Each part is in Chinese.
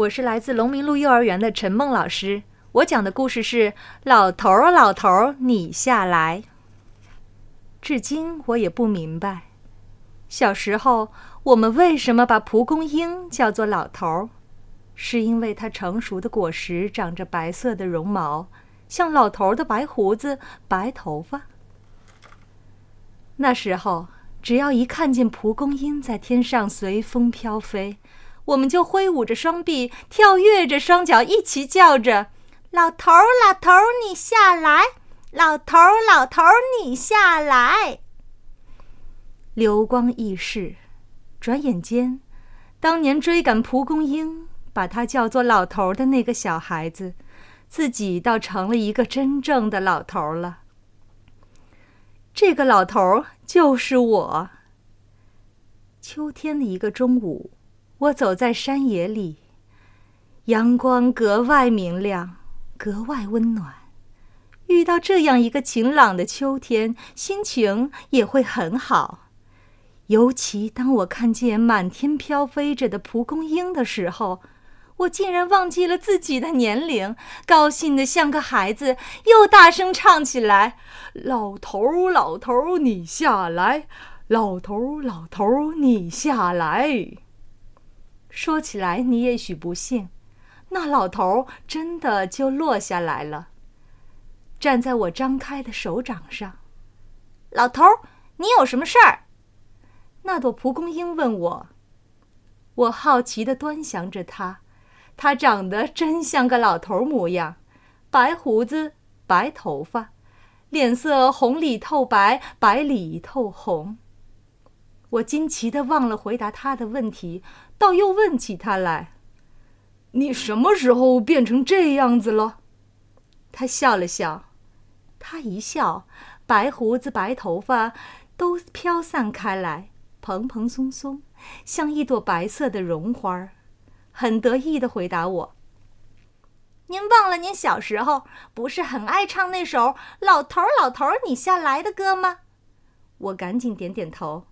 我是来自龙明路幼儿园的陈梦老师。我讲的故事是《老头儿，老头儿，你下来》。至今我也不明白，小时候我们为什么把蒲公英叫做老头儿？是因为它成熟的果实长着白色的绒毛，像老头儿的白胡子、白头发。那时候，只要一看见蒲公英在天上随风飘飞。我们就挥舞着双臂，跳跃着双脚，一起叫着：“老头儿，老头儿，你下来！老头儿，老头儿，你下来！”流光易逝，转眼间，当年追赶蒲公英，把他叫做老头儿的那个小孩子，自己倒成了一个真正的老头儿了。这个老头儿就是我。秋天的一个中午。我走在山野里，阳光格外明亮，格外温暖。遇到这样一个晴朗的秋天，心情也会很好。尤其当我看见满天飘飞着的蒲公英的时候，我竟然忘记了自己的年龄，高兴得像个孩子，又大声唱起来：“老头儿，老头儿，你下来！老头儿，老头儿，你下来！”说起来，你也许不信，那老头真的就落下来了，站在我张开的手掌上。老头，你有什么事儿？那朵蒲公英问我。我好奇地端详着它，它长得真像个老头模样，白胡子，白头发，脸色红里透白，白里透红。我惊奇的忘了回答他的问题，倒又问起他来：“你什么时候变成这样子了？”他笑了笑，他一笑，白胡子、白头发都飘散开来，蓬蓬松松，像一朵白色的绒花很得意的回答我：“您忘了您小时候不是很爱唱那首《老头儿老头儿你下来》的歌吗？”我赶紧点点头。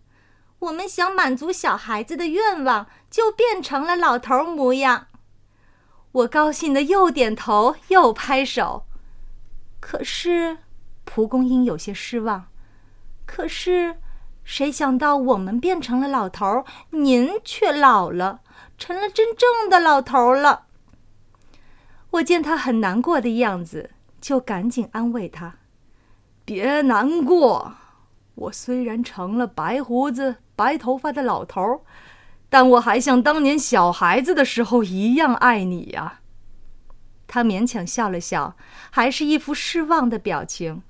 我们想满足小孩子的愿望，就变成了老头模样。我高兴的又点头又拍手。可是，蒲公英有些失望。可是，谁想到我们变成了老头，您却老了，成了真正的老头了。我见他很难过的样子，就赶紧安慰他：“别难过。”我虽然成了白胡子、白头发的老头儿，但我还像当年小孩子的时候一样爱你呀。他勉强笑了笑，还是一副失望的表情。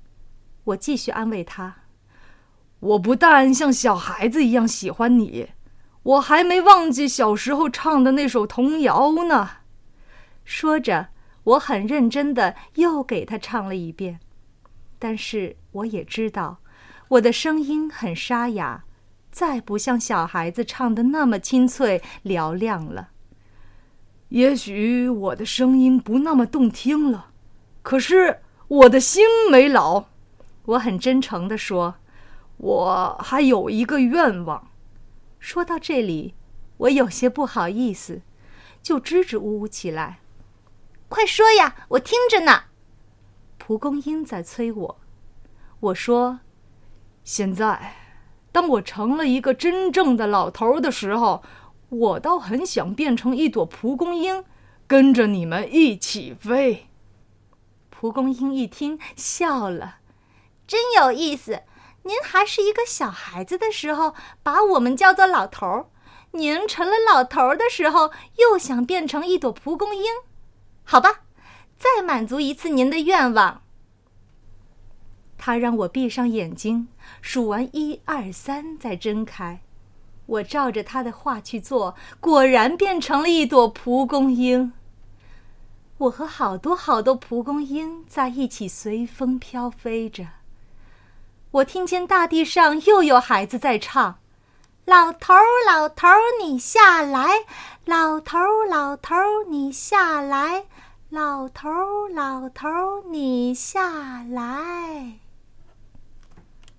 我继续安慰他：“我不但像小孩子一样喜欢你，我还没忘记小时候唱的那首童谣呢。”说着，我很认真的又给他唱了一遍。但是我也知道。我的声音很沙哑，再不像小孩子唱的那么清脆嘹亮了。也许我的声音不那么动听了，可是我的心没老。我很真诚地说：“我还有一个愿望。”说到这里，我有些不好意思，就支支吾吾起来：“快说呀，我听着呢。”蒲公英在催我。我说。现在，当我成了一个真正的老头的时候，我倒很想变成一朵蒲公英，跟着你们一起飞。蒲公英一听，笑了，真有意思。您还是一个小孩子的时候，把我们叫做老头儿；您成了老头儿的时候，又想变成一朵蒲公英。好吧，再满足一次您的愿望。他让我闭上眼睛，数完一二三再睁开。我照着他的话去做，果然变成了一朵蒲公英。我和好多好多蒲公英在一起随风飘飞着。我听见大地上又有孩子在唱：“老头儿，老头儿，你下来！老头儿，老头儿，你下来！老头儿，老头儿，你下来！”